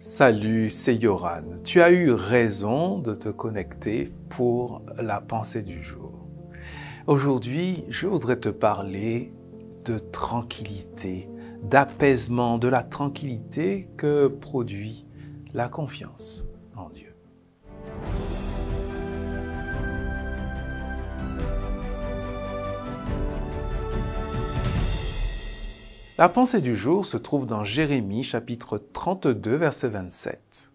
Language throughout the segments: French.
Salut, c'est Yoran. Tu as eu raison de te connecter pour la pensée du jour. Aujourd'hui, je voudrais te parler de tranquillité, d'apaisement, de la tranquillité que produit la confiance en Dieu. La pensée du jour se trouve dans Jérémie chapitre 32 verset 27.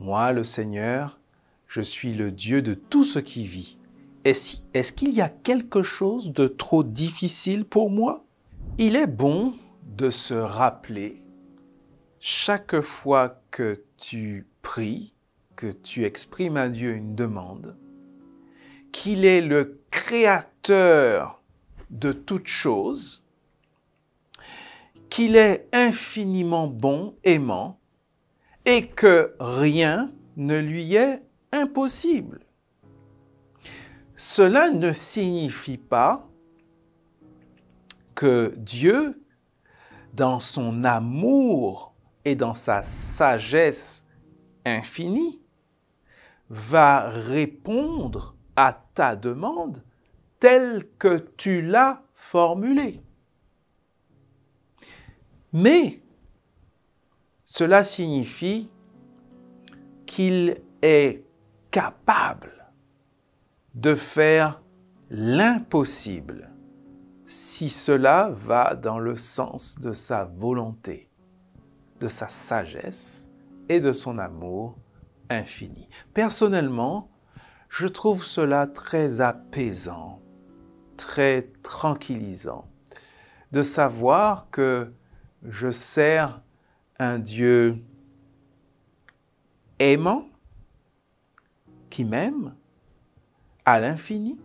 Moi, le Seigneur, je suis le Dieu de tout ce qui vit. Est-ce qu'il y a quelque chose de trop difficile pour moi? Il est bon de se rappeler chaque fois que tu pries, que tu exprimes à Dieu une demande, qu'il est le créateur de toutes choses qu'il est infiniment bon, aimant, et que rien ne lui est impossible. Cela ne signifie pas que Dieu, dans son amour et dans sa sagesse infinie, va répondre à ta demande telle que tu l'as formulée. Mais cela signifie qu'il est capable de faire l'impossible si cela va dans le sens de sa volonté, de sa sagesse et de son amour infini. Personnellement, je trouve cela très apaisant, très tranquillisant, de savoir que je sers un Dieu aimant, qui m'aime à l'infini,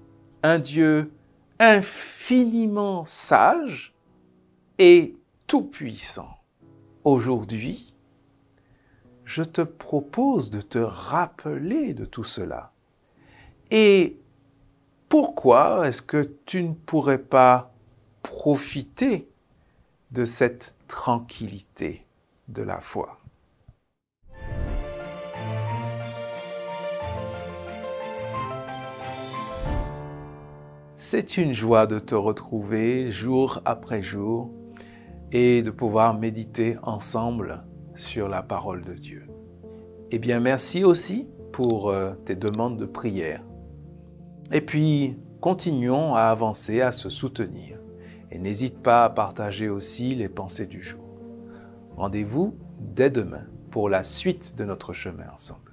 un Dieu infiniment sage et tout-puissant. Aujourd'hui, je te propose de te rappeler de tout cela. Et pourquoi est-ce que tu ne pourrais pas profiter de cette tranquillité de la foi. C'est une joie de te retrouver jour après jour et de pouvoir méditer ensemble sur la parole de Dieu. Eh bien, merci aussi pour euh, tes demandes de prière. Et puis, continuons à avancer, à se soutenir. Et n'hésite pas à partager aussi les pensées du jour. Rendez-vous dès demain pour la suite de notre chemin ensemble.